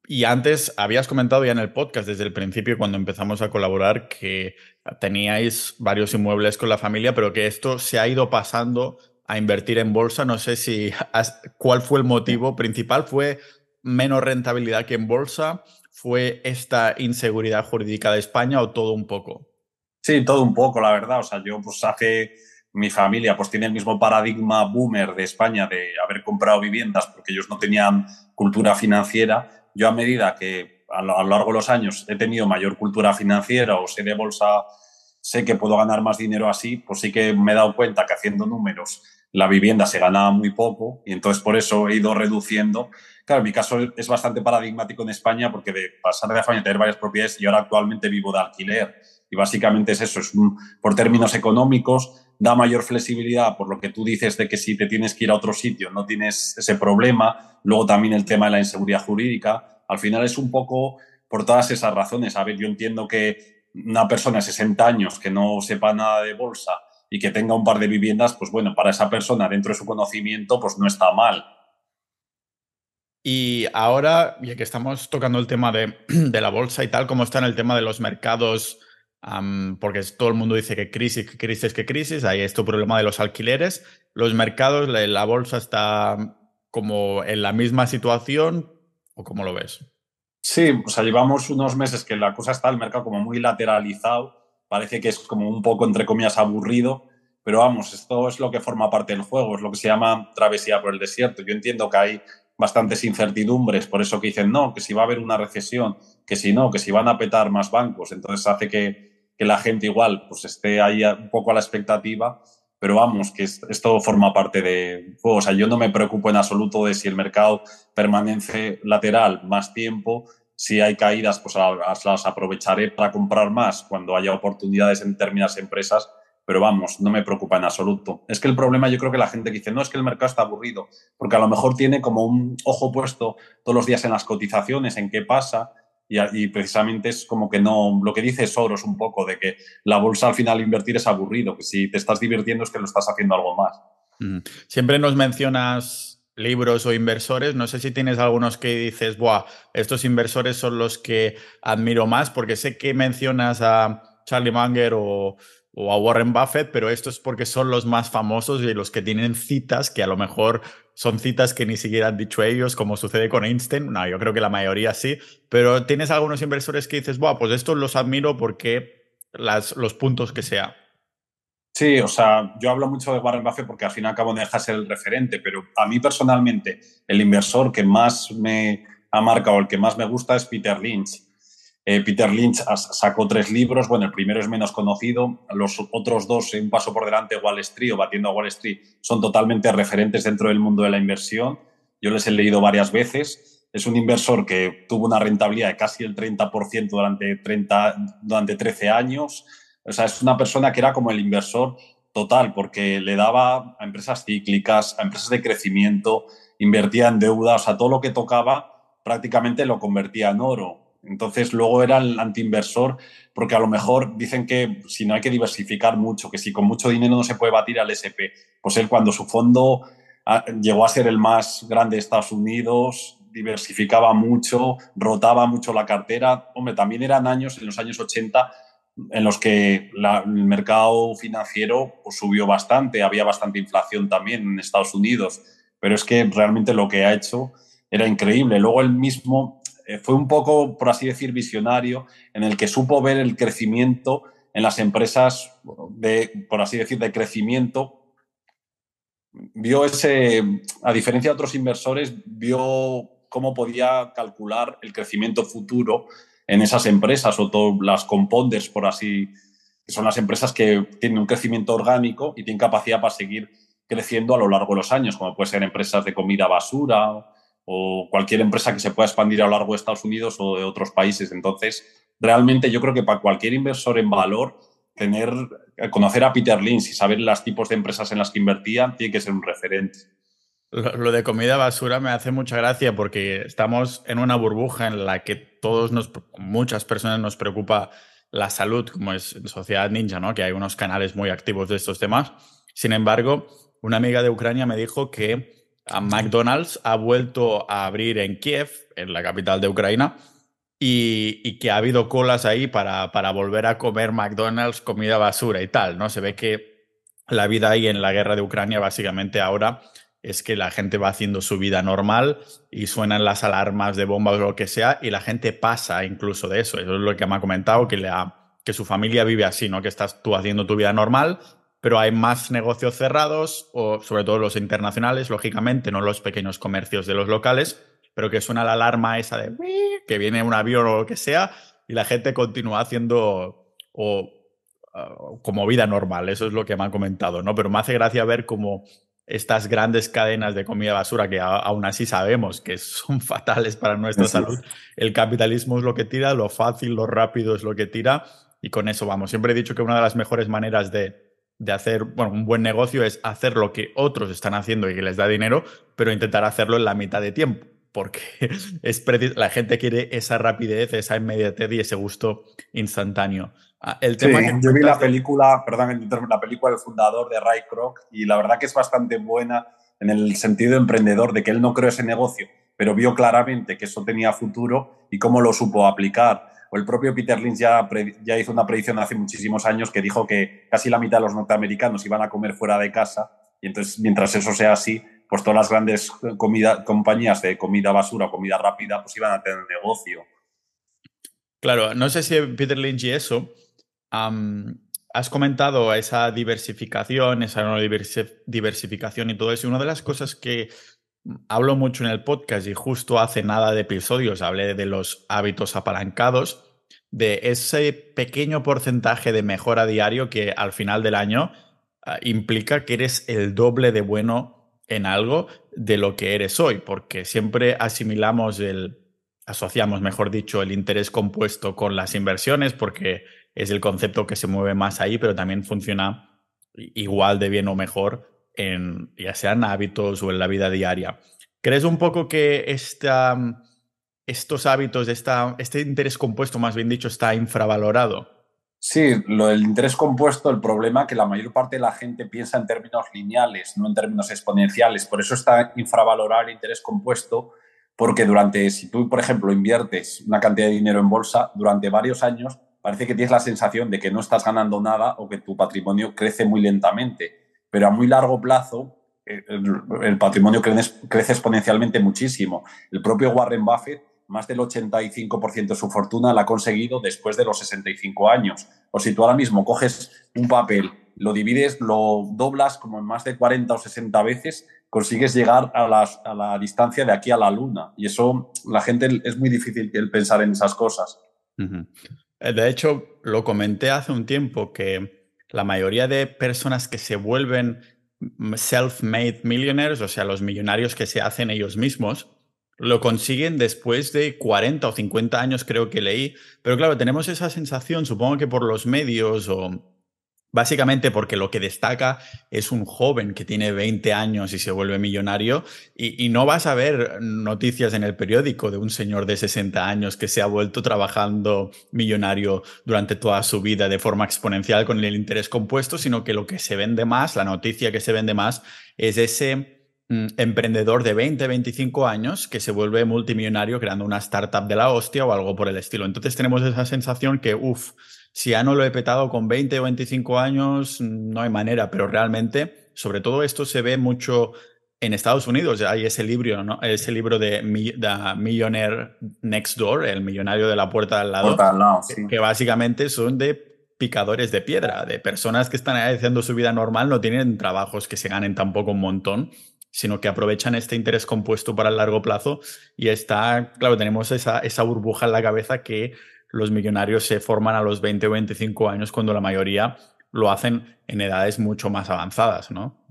y antes habías comentado ya en el podcast desde el principio, cuando empezamos a colaborar, que teníais varios inmuebles con la familia, pero que esto se ha ido pasando a invertir en bolsa. No sé si cuál fue el motivo principal. ¿Fue menos rentabilidad que en bolsa? ¿Fue esta inseguridad jurídica de España o todo un poco? Sí, todo un poco, la verdad. O sea, yo pues hace mi familia pues tiene el mismo paradigma boomer de España de haber comprado viviendas porque ellos no tenían cultura financiera. Yo a medida que a lo largo de los años he tenido mayor cultura financiera o sé de bolsa, sé que puedo ganar más dinero así, pues sí que me he dado cuenta que haciendo números la vivienda se ganaba muy poco y entonces por eso he ido reduciendo Claro, mi caso es bastante paradigmático en España porque de pasar de España a tener varias propiedades y ahora actualmente vivo de alquiler. Y básicamente es eso, es por términos económicos, da mayor flexibilidad por lo que tú dices de que si te tienes que ir a otro sitio no tienes ese problema. Luego también el tema de la inseguridad jurídica. Al final es un poco por todas esas razones. A ver, yo entiendo que una persona de 60 años que no sepa nada de bolsa y que tenga un par de viviendas, pues bueno, para esa persona dentro de su conocimiento, pues no está mal y ahora, ya que estamos tocando el tema de, <clears throat> la bolsa y tal, ¿cómo está en el tema de los mercados? Porque todo el mundo dice que crisis, que crisis, que crisis. Hay este problema de los alquileres. Los mercados, la, bolsa está como en la misma situación, ¿o cómo lo ves? Sí, o sea, llevamos unos meses que la cosa está el mercado como muy lateralizado. Parece que es como un poco, entre comillas, aburrido. Pero vamos, esto es lo que forma parte del juego, es lo que se llama travesía por el desierto. Yo entiendo que hay bastantes incertidumbres, por eso que dicen no, que si va a haber una recesión, que si no, que si van a petar más bancos, entonces hace que, la gente igual pues esté ahí un poco a la expectativa, pero vamos, que esto forma parte de. O sea, yo no me preocupo en absoluto de si el mercado permanece lateral más tiempo, si hay caídas, pues las aprovecharé para comprar más cuando haya oportunidades en determinadas empresas pero vamos, no me preocupa en absoluto. Es que el problema yo creo que la gente que dice, no, es que el mercado está aburrido, porque a lo mejor tiene como un ojo puesto todos los días en las cotizaciones, en qué pasa, y, precisamente es como que no, lo que dice Soros un poco, de que la bolsa al final invertir es aburrido, que si te estás divirtiendo es que lo estás haciendo algo más. Siempre nos mencionas libros o inversores, no sé si tienes algunos que dices, Buah, estos inversores son los que admiro más, porque sé que mencionas a Charlie Munger o, o a Warren Buffett, pero esto es porque son los más famosos y los que tienen citas que a lo mejor son citas que ni siquiera han dicho ellos, como sucede con Einstein. No, yo creo que la mayoría sí, pero tienes algunos inversores que dices, Buah, pues estos los admiro porque las, los puntos que sea. Sí, o sea, yo hablo mucho de Warren Buffett porque al fin y al cabo deja ser el referente, pero a mí personalmente el inversor que más me ha marcado, el que más me gusta es Peter Lynch. Eh, Peter Lynch sacó tres libros, bueno, el primero es menos conocido, los otros dos, Un paso por delante, Wall Street o Batiendo a Wall Street, son totalmente referentes dentro del mundo de la inversión. Yo les he leído varias veces. Es un inversor que tuvo una rentabilidad de casi el 30% durante, 30, durante 13 años o sea, es una persona que era como el inversor total, porque le daba a empresas cíclicas, a empresas de crecimiento, invertía en deuda, o sea, todo lo que tocaba prácticamente lo convertía en oro. Entonces, luego era el antiinversor, porque a lo mejor dicen que si no hay que diversificar mucho, que si con mucho dinero no se puede batir al SP, pues él cuando su fondo ah, llegó a ser el más grande de Estados Unidos, diversificaba mucho, rotaba mucho la cartera. Hombre, también eran años, en los años 80, en los que el mercado financiero pues, subió bastante, había bastante inflación también en Estados Unidos, pero es que realmente lo que ha hecho era increíble. Luego él mismo fue un poco, por así decir, visionario, en el que supo ver el crecimiento en las empresas de, por así decir, de crecimiento. Vio ese, a diferencia de otros inversores, vio cómo podía calcular el crecimiento futuro en esas empresas o todas las compounders, por así, que son las empresas que tienen un crecimiento orgánico y tienen capacidad para seguir creciendo a lo largo de los años, como puede ser empresas de comida basura o cualquier empresa que se pueda expandir a lo largo de Estados Unidos o de otros países. Entonces, realmente yo creo que para cualquier inversor en valor, tener, conocer a Peter Lynch y saber los tipos de empresas en las que invertía tiene que ser un referente. Lo de comida basura me hace mucha gracia porque estamos en una burbuja en la que todos nos, muchas personas nos preocupa la salud, como es Sociedad Ninja, ¿no? Que hay unos canales muy activos de estos temas. Sin embargo, una amiga de Ucrania me dijo que a McDonald's ha vuelto a abrir en Kiev, en la capital de Ucrania, y, que ha habido colas ahí para, para volver a comer McDonald's comida basura y tal, ¿no? Se ve que la vida ahí en la guerra de Ucrania básicamente ahora es que la gente va haciendo su vida normal y suenan las alarmas de bombas o lo que sea y la gente pasa incluso de eso. Eso es lo que me ha comentado, que, le que su familia vive así, ¿no? Que estás tú haciendo tu vida normal, pero hay más negocios cerrados, o sobre todo los internacionales, lógicamente, no los pequeños comercios de los locales, pero que suena la alarma esa de que viene un avión o lo que sea y la gente continúa haciendo o, ah, como vida normal. Eso es lo que me ha comentado, ¿no? Pero me hace gracia ver cómo estas grandes cadenas de comida basura que aún así sabemos que son <laughs> fatales para nuestra salud. El capitalismo es lo que tira, lo fácil, lo rápido es lo que tira y con eso vamos. Siempre he dicho que una de las mejores maneras de, de hacer bueno, un buen negocio es hacer lo que otros están haciendo y que les da dinero, pero intentar hacerlo en la mitad de tiempo porque <laughs> es la gente quiere esa rapidez, esa inmediatez y ese gusto instantáneo. Ah, el tema yo vi la película, perdón, la película del fundador de Ray Kroc y la verdad que es bastante buena en el sentido emprendedor de que él no creó ese negocio, pero vio claramente que eso tenía futuro y cómo lo supo aplicar. O el propio Peter Lynch ya, hizo una predicción hace muchísimos años que dijo que casi la mitad de los norteamericanos iban a comer fuera de casa y entonces mientras eso sea así, pues todas las grandes compañías de comida basura comida rápida pues iban a tener negocio. Claro, no sé si Peter Lynch y eso, has comentado esa diversificación, esa no diversificación y todo eso. Y una de las cosas que hablo mucho en el podcast y justo hace nada de episodios hablé de los hábitos apalancados, de ese pequeño porcentaje de mejora diario que al final del año ah, implica que eres el doble de bueno en algo de lo que eres hoy, porque siempre asimilamos el, asociamos, mejor dicho, el interés compuesto con las inversiones, porque es el concepto que se mueve más ahí, pero también funciona igual de bien o mejor en ya sean hábitos o en la vida diaria. ¿Crees un poco que esta, estos hábitos, esta, este interés compuesto, más bien dicho, está infravalorado? Sí, lo del interés compuesto, el problema es que la mayor parte de la gente piensa en términos lineales, no en términos exponenciales. Por eso está infravalorar el interés compuesto, porque durante, si tú, por ejemplo, inviertes una cantidad de dinero en bolsa, durante varios años parece que tienes la sensación de que no estás ganando nada o que tu patrimonio crece muy lentamente. Pero a muy largo plazo, eh, el, patrimonio crece, crece exponencialmente muchísimo. El propio Warren Buffett más del 85% de su fortuna la ha conseguido después de los 65 años. O si tú ahora mismo coges un papel, lo divides, lo doblas como en más de 40 o 60 veces, consigues llegar a, la distancia de aquí a la luna. Y eso, la gente es muy difícil el pensar en esas cosas. Eh, de hecho, lo comenté hace un tiempo que la mayoría de personas que se vuelven self-made millionaires, o sea, los millonarios que se hacen ellos mismos, lo consiguen después de 40 o 50 años, creo que leí. Pero claro, tenemos esa sensación, supongo que por los medios o básicamente porque lo que destaca es un joven que tiene 20 años y se vuelve millonario y, no vas a ver noticias en el periódico de un señor de 60 años que se ha vuelto trabajando millonario durante toda su vida de forma exponencial con el interés compuesto, sino que lo que se vende más, la noticia que se vende más, es ese Mm, emprendedor de 20, 25 años que se vuelve multimillonario creando una startup de la hostia o algo por el estilo. Entonces tenemos esa sensación que, uff, si ya no lo he petado con 20 o 25 años, no hay manera, pero realmente, sobre todo esto se ve mucho en Estados Unidos. Hay ese libro, ¿no? ese libro de, The Millionaire Next Door, el millonario de la puerta al lado, que básicamente son de picadores de piedra, de personas que están haciendo su vida normal, no tienen trabajos que se ganen tampoco un montón sino que aprovechan este interés compuesto para el largo plazo y está, claro, tenemos esa, esa burbuja en la cabeza que los millonarios se forman a los 20 o 25 años cuando la mayoría lo hacen en edades mucho más avanzadas, ¿no?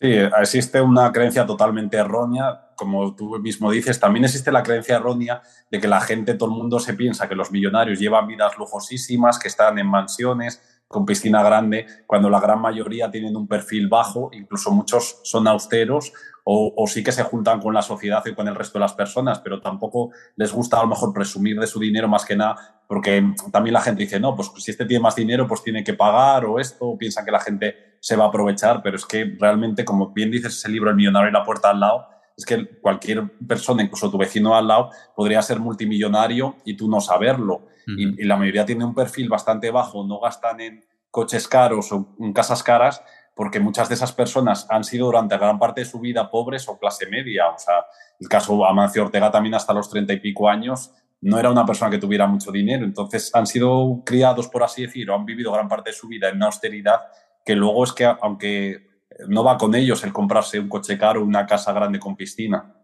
Sí, existe una creencia totalmente errónea, como tú mismo dices, también existe la creencia errónea de que la gente, todo el mundo se piensa que los millonarios llevan vidas lujosísimas, que están en mansiones, con piscina grande, cuando la gran mayoría tienen un perfil bajo, incluso muchos son austeros o, sí que se juntan con la sociedad y con el resto de las personas, pero tampoco les gusta a lo mejor presumir de su dinero más que nada, porque también la gente dice, no, pues si este tiene más dinero, pues tiene que pagar o esto, piensan que la gente se va a aprovechar, pero es que realmente, como bien dices ese libro, El millonario y la puerta al lado, es que cualquier persona, incluso tu vecino al lado, podría ser multimillonario y tú no saberlo. Y, y la mayoría tiene un perfil bastante bajo, no gastan en coches caros o en casas caras, porque muchas de esas personas han sido durante gran parte de su vida pobres o clase media. O sea, el caso Amancio Ortega también hasta los treinta y pico años no era una persona que tuviera mucho dinero. Entonces han sido criados, por así decir, o han vivido gran parte de su vida en una austeridad que luego es que, aunque no va con ellos el comprarse un coche caro o una casa grande con piscina.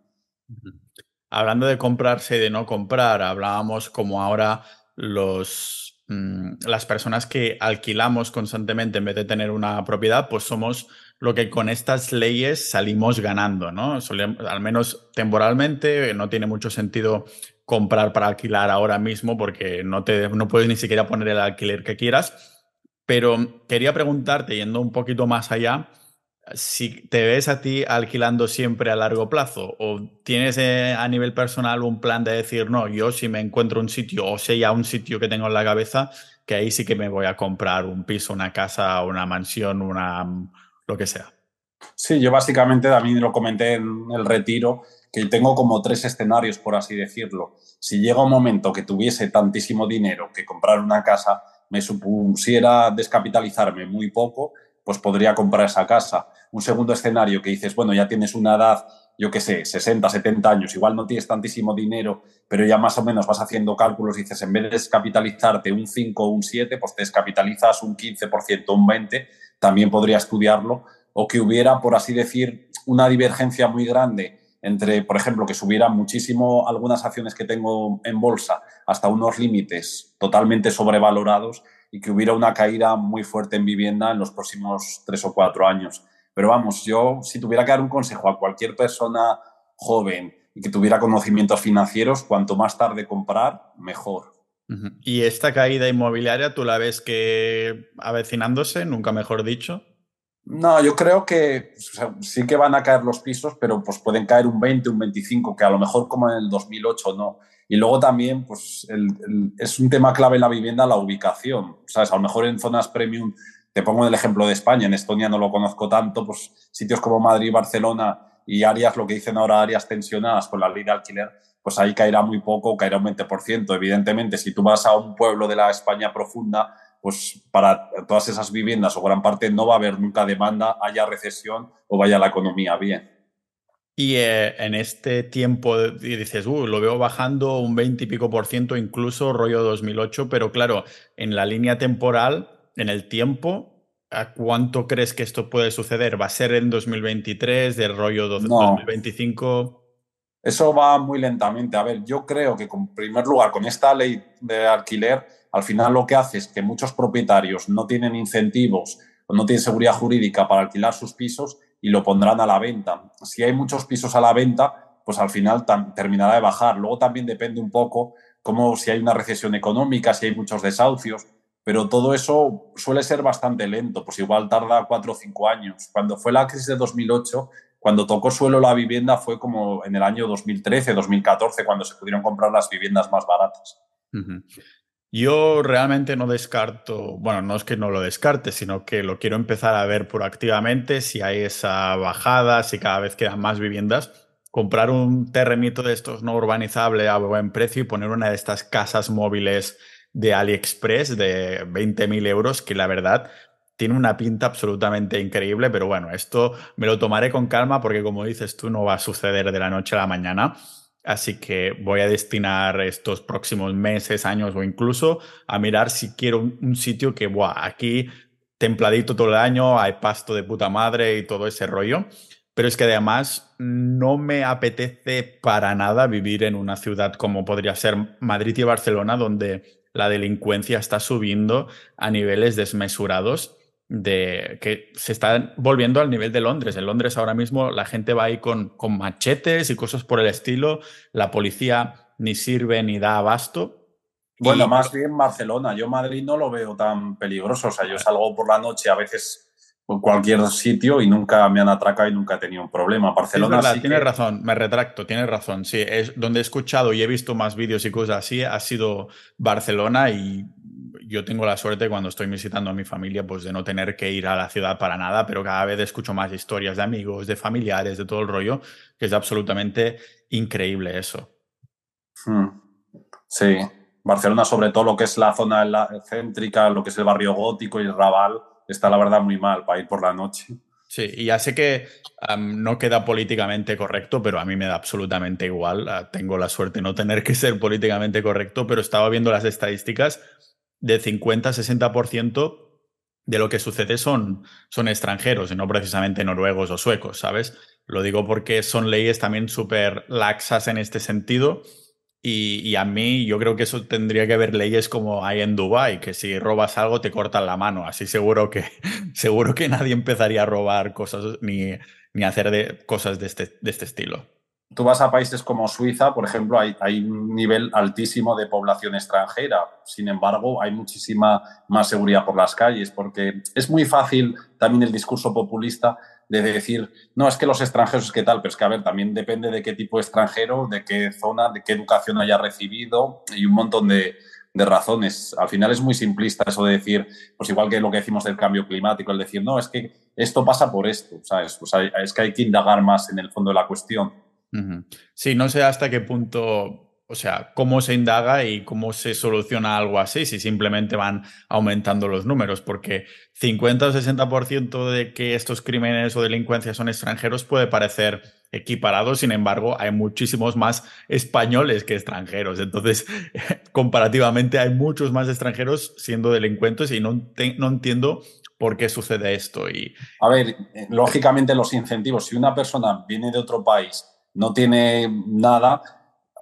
Hablando de comprarse y de no comprar, hablábamos como ahora los Mm, las personas que alquilamos constantemente en vez de tener una propiedad, pues somos lo que con estas leyes salimos ganando, ¿no? al menos temporalmente, no tiene mucho sentido comprar para alquilar ahora mismo porque no, te, no puedes ni siquiera poner el alquiler que quieras. Pero quería preguntarte, yendo un poquito más allá, si te ves a ti alquilando siempre a largo plazo o tienes eh, a nivel personal un plan de decir, no, yo si me encuentro un sitio o sé ya un sitio que tengo en la cabeza, que ahí sí que me voy a comprar un piso, una casa, una mansión, una lo que sea. Sí, yo básicamente también lo comenté en el retiro, que tengo como tres escenarios, por así decirlo. Si llega un momento que tuviese tantísimo dinero que comprar una casa me supusiera descapitalizarme muy poco, pues podría comprar esa casa. Un segundo escenario que dices, bueno, ya tienes una edad, yo qué sé, 60, 70 años, igual no tienes tantísimo dinero, pero ya más o menos vas haciendo cálculos dices, en vez de descapitalizarte un 5 o un 7, pues te descapitalizas un 15%, un 20%, también podría estudiarlo. O que hubiera, por así decir, una divergencia muy grande entre, por ejemplo, que subieran muchísimo algunas acciones que tengo en bolsa hasta unos límites totalmente sobrevalorados y que hubiera una caída muy fuerte en vivienda en los próximos tres o cuatro años. Pero vamos, yo si tuviera que dar un consejo a cualquier persona joven y que tuviera conocimientos financieros, cuanto más tarde comprar, mejor. ¿Y esta caída inmobiliaria tú la ves que avecinándose, nunca mejor dicho? No, yo creo que sí que van a caer los pisos, pero pues pueden caer un 20, un 25, que a lo mejor como en el 2008 no. Y luego también pues es un tema clave en la vivienda la ubicación. ¿Sabes? A lo mejor en zonas premium, te pongo el ejemplo de España, en Estonia no lo conozco tanto, pues sitios como Madrid, Barcelona y áreas, lo que dicen ahora, áreas tensionadas con la ley de alquiler, pues ahí caerá muy poco, caerá un 20%. Evidentemente, si tú vas a un pueblo de la España profunda, pues para todas esas viviendas o gran parte no va a haber nunca demanda, haya recesión o vaya la economía bien. Y eh, en este tiempo dices, uh, lo veo bajando un 20 y pico por ciento, incluso rollo 2008, pero claro, en la línea temporal, en el tiempo, ¿a cuánto crees que esto puede suceder? ¿Va a ser en 2023, del rollo 2025? Eso va muy lentamente. A ver, yo creo que en primer lugar, con esta ley de alquiler, al final lo que hace es que muchos propietarios no tienen incentivos o no tienen seguridad jurídica para alquilar sus pisos y lo pondrán a la venta. Si hay muchos pisos a la venta, pues al final terminará de bajar. Luego también depende un poco como si hay una recesión económica, si hay muchos desahucios, pero todo eso suele ser bastante lento, pues igual tarda cuatro o cinco años. Cuando fue la crisis de 2008, cuando tocó suelo la vivienda fue como en el año 2013, 2014, cuando se pudieron comprar las viviendas más baratas. Yo realmente no descarto, bueno, no es que no lo descarte, sino que lo quiero empezar a ver proactivamente si hay esa bajada, si cada vez quedan más viviendas, comprar un terrenito de estos no urbanizable a buen precio y poner una de estas casas móviles de AliExpress de 20.000 euros, que la verdad tiene una pinta absolutamente increíble, pero bueno, esto me lo tomaré con calma porque como dices tú, no va a suceder de la noche a la mañana. Así que voy a destinar estos próximos meses, años o incluso a mirar si quiero un, sitio que, buah, aquí templadito todo el año, hay pasto de puta madre y todo ese rollo. Pero es que además no me apetece para nada vivir en una ciudad como podría ser Madrid y Barcelona, donde la delincuencia está subiendo a niveles desmesurados de que se está volviendo al nivel de Londres. En Londres ahora mismo la gente va ahí con, con machetes y cosas por el estilo. La policía ni sirve ni da abasto. Bueno, más bien Barcelona. Yo Madrid no lo veo tan peligroso. O sea, yo salgo por la noche a veces en cualquier sitio y nunca me han atracado y nunca he tenido un problema. Barcelona sí tienes razón, me retracto, tienes razón. Sí, es donde he escuchado y he visto más vídeos y cosas así, ha sido Barcelona y yo tengo la suerte cuando estoy visitando a mi familia, pues de no tener que ir a la ciudad para nada, pero cada vez escucho más historias de amigos, de familiares, de todo el rollo, que es absolutamente increíble eso. Hmm. Sí, Barcelona, sobre todo lo que es la zona céntrica, lo que es el barrio gótico y el Raval, está la verdad muy mal para ir por la noche. Sí, y ya sé que no queda políticamente correcto, pero a mí me da absolutamente igual. Ah, tengo la suerte de no tener que ser políticamente correcto, pero estaba viendo las estadísticas de 50-60% de lo que sucede son, son extranjeros y no precisamente noruegos o suecos, ¿sabes? Lo digo porque son leyes también súper laxas en este sentido y, a mí yo creo que eso tendría que haber leyes como hay en Dubai, que si robas algo te cortan la mano, así seguro que, <laughs> seguro que nadie empezaría a robar cosas ni, ni hacer de, cosas de este, de este estilo tú vas a países como Suiza, por ejemplo, hay, un nivel altísimo de población extranjera. Sin embargo, hay muchísima más seguridad por las calles, porque es muy fácil también el discurso populista de decir, no, es que los extranjeros es que tal, pero es que, a ver, también depende de qué tipo de extranjero, de qué zona, de qué educación haya recibido y un montón de, razones. Al final es muy simplista eso de decir, pues igual que lo que decimos del cambio climático, el decir, no, es que esto pasa por esto. O sea, es que hay que indagar más en el fondo de la cuestión. Sí, no sé hasta qué punto, o sea, cómo se indaga y cómo se soluciona algo así, si simplemente van aumentando los números, porque 50 o 60% de que estos crímenes o delincuencias son extranjeros puede parecer equiparado, sin embargo, hay muchísimos más españoles que extranjeros, entonces, <laughs> comparativamente hay muchos más extranjeros siendo delincuentes y no, entiendo por qué sucede esto. A ver, eh, lógicamente los incentivos, si una persona viene de otro país no tiene nada,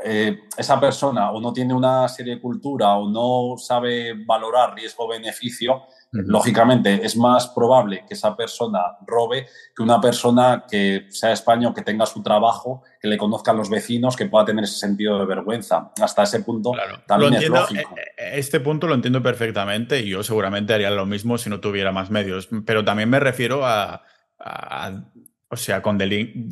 eh, esa persona o no tiene una serie de cultura o no sabe valorar riesgo-beneficio, lógicamente es más probable que esa persona robe que una persona que sea español, que tenga su trabajo, que le conozcan los vecinos, que pueda tener ese sentido de vergüenza. Hasta ese punto también es lógico. Eh, eh, este punto lo entiendo perfectamente y yo seguramente haría lo mismo si no tuviera más medios, pero también me refiero a, o sea, con,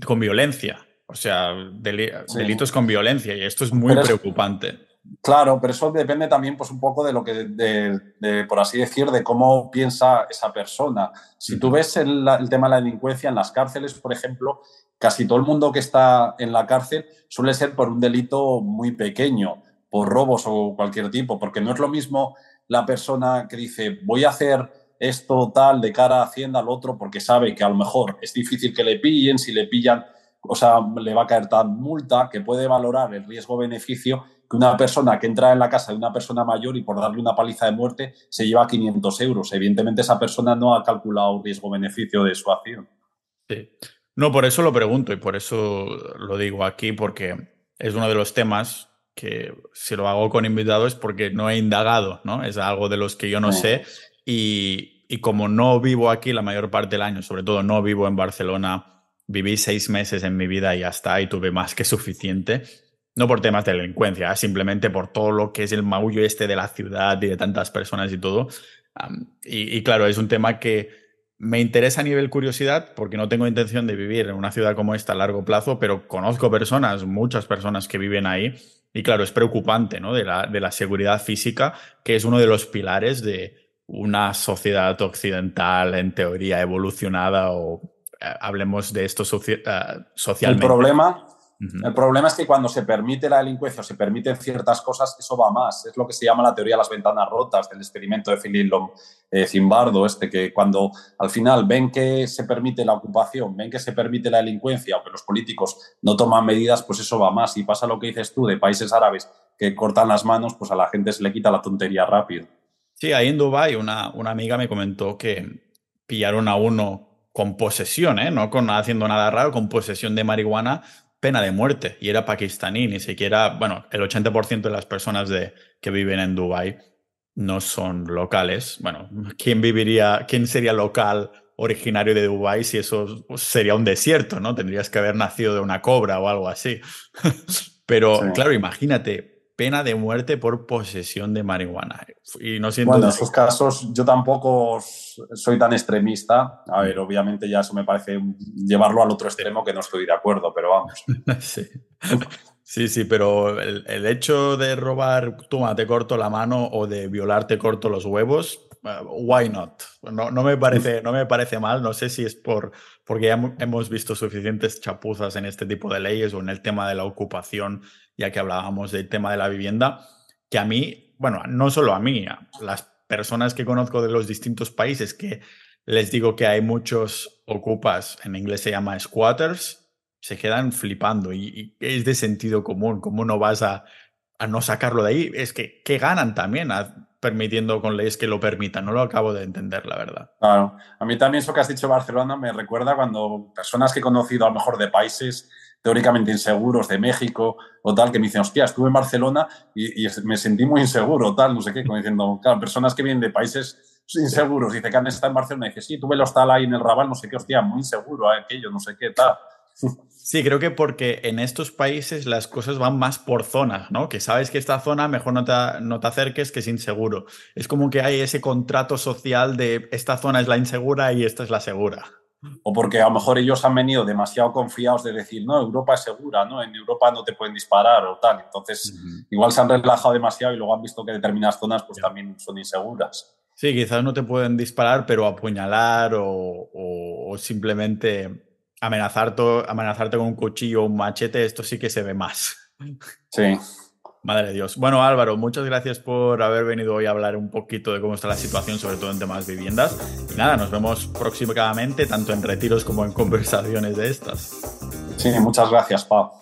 con violencia. O sea, delitos con violencia y esto es muy preocupante. claro, pero eso depende también pues un poco de lo que, de, por así decir, de cómo piensa esa persona. Si tú ves el, tema de la delincuencia en las cárceles, por ejemplo, casi todo el mundo que está en la cárcel suele ser por un delito muy pequeño, por robos o cualquier tipo, porque no es lo mismo la persona que dice voy a hacer esto tal de cara a Hacienda, lo otro, porque sabe que a lo mejor es difícil que le pillen, si le pillan o sea, le va a caer tan multa que puede valorar el riesgo-beneficio que una persona que entra en la casa de una persona mayor y por darle una paliza de muerte se lleva 500 euros. Evidentemente esa persona no ha calculado riesgo-beneficio de su acción. Sí. No, por eso lo pregunto y por eso lo digo aquí, porque es uno de los temas que si lo hago con invitados es porque no he indagado, ¿no? Es algo de los que yo no sé y, y como no vivo aquí la mayor parte del año, sobre todo no vivo en Barcelona viví seis meses en mi vida y ya está, y tuve más que suficiente. No por temas de delincuencia, simplemente por todo lo que es el maullo este de la ciudad y de tantas personas y todo. y, claro, es un tema que me interesa a nivel curiosidad porque no tengo intención de vivir en una ciudad como esta a largo plazo, pero conozco personas, muchas personas que viven ahí. Y claro, es preocupante, ¿no? De la, de la seguridad física, que es uno de los pilares de una sociedad occidental en teoría evolucionada o eh, hablemos de esto eh, socialmente. El problema, el problema es que cuando se permite la delincuencia o se permiten ciertas cosas, eso va más. Es lo que se llama la teoría de las ventanas rotas del experimento de Philip eh, Zimbardo, este, que cuando al final ven que se permite la ocupación, ven que se permite la delincuencia o que los políticos no toman medidas, pues eso va más. Y pasa lo que dices tú de países árabes que cortan las manos, pues a la gente se le quita la tontería rápido. Sí, ahí en Dubái una, una amiga me comentó que pillaron a uno con posesión, ¿eh? no con haciendo nada raro, con posesión de marihuana, pena de muerte. Y era pakistaní, ni siquiera, bueno, el 80% de las personas de, que viven en Dubái no son locales. Bueno, ¿quién viviría, quién sería local originario de Dubái si eso sería un desierto, ¿no? Tendrías que haber nacido de una cobra o algo así. <laughs> Pero claro, imagínate, pena de muerte por posesión de marihuana. Y no siento bueno, en esos casos yo tampoco soy tan extremista. A ver, obviamente ya eso me parece llevarlo al otro extremo que no estoy de acuerdo, pero vamos. <laughs> sí. Sí, sí, pero el, hecho de robar, toma, te corto la mano o de violar, te corto los huevos, uh, why not? No, no, me parece, no me parece mal, no sé si es por, porque ya hemos visto suficientes chapuzas en este tipo de leyes o en el tema de la ocupación ya que hablábamos del tema de la vivienda, que a mí, bueno, no solo a mí, las personas que conozco de los distintos países, que les digo que hay muchos ocupas, en inglés se llama squatters, se quedan flipando y, es de sentido común, ¿cómo no vas a, a, no sacarlo de ahí? Es que, ¿qué ganan también permitiendo con leyes que lo permitan? No lo acabo de entender, la verdad. Claro, a mí también eso que has dicho Barcelona me recuerda cuando personas que he conocido a lo mejor de países teóricamente inseguros de México o tal, que me dicen, hostia, estuve en Barcelona y, me sentí muy inseguro, tal, no sé qué, como diciendo, claro, personas que vienen de países inseguros, dice que han estado en Barcelona y dice, sí, tuve el hostal ahí en el Raval, no sé qué, hostia, muy inseguro, eh, aquello, no sé qué, tal. <laughs> Sí, creo que porque en estos países las cosas van más por zonas, ¿no? Que sabes que esta zona mejor no te, no te acerques, que es inseguro. Es como que hay ese contrato social de esta zona es la insegura y esta es la segura o porque a lo mejor ellos han venido demasiado confiados de decir, no, Europa es segura, ¿no? En Europa no te pueden disparar o tal. Entonces, igual se han relajado demasiado y luego han visto que determinadas zonas pues también son inseguras. Sí, quizás no te pueden disparar, pero apuñalar o, simplemente amenazarte, amenazarte con un cuchillo o un machete, esto sí que se ve más. Sí. Madre de Dios. Bueno, Álvaro, muchas gracias por haber venido hoy a hablar un poquito de cómo está la situación, sobre todo en temas viviendas. Y nada, nos vemos próximamente, tanto en retiros como en <laughs> conversaciones de estas. Sí, muchas gracias, Pau.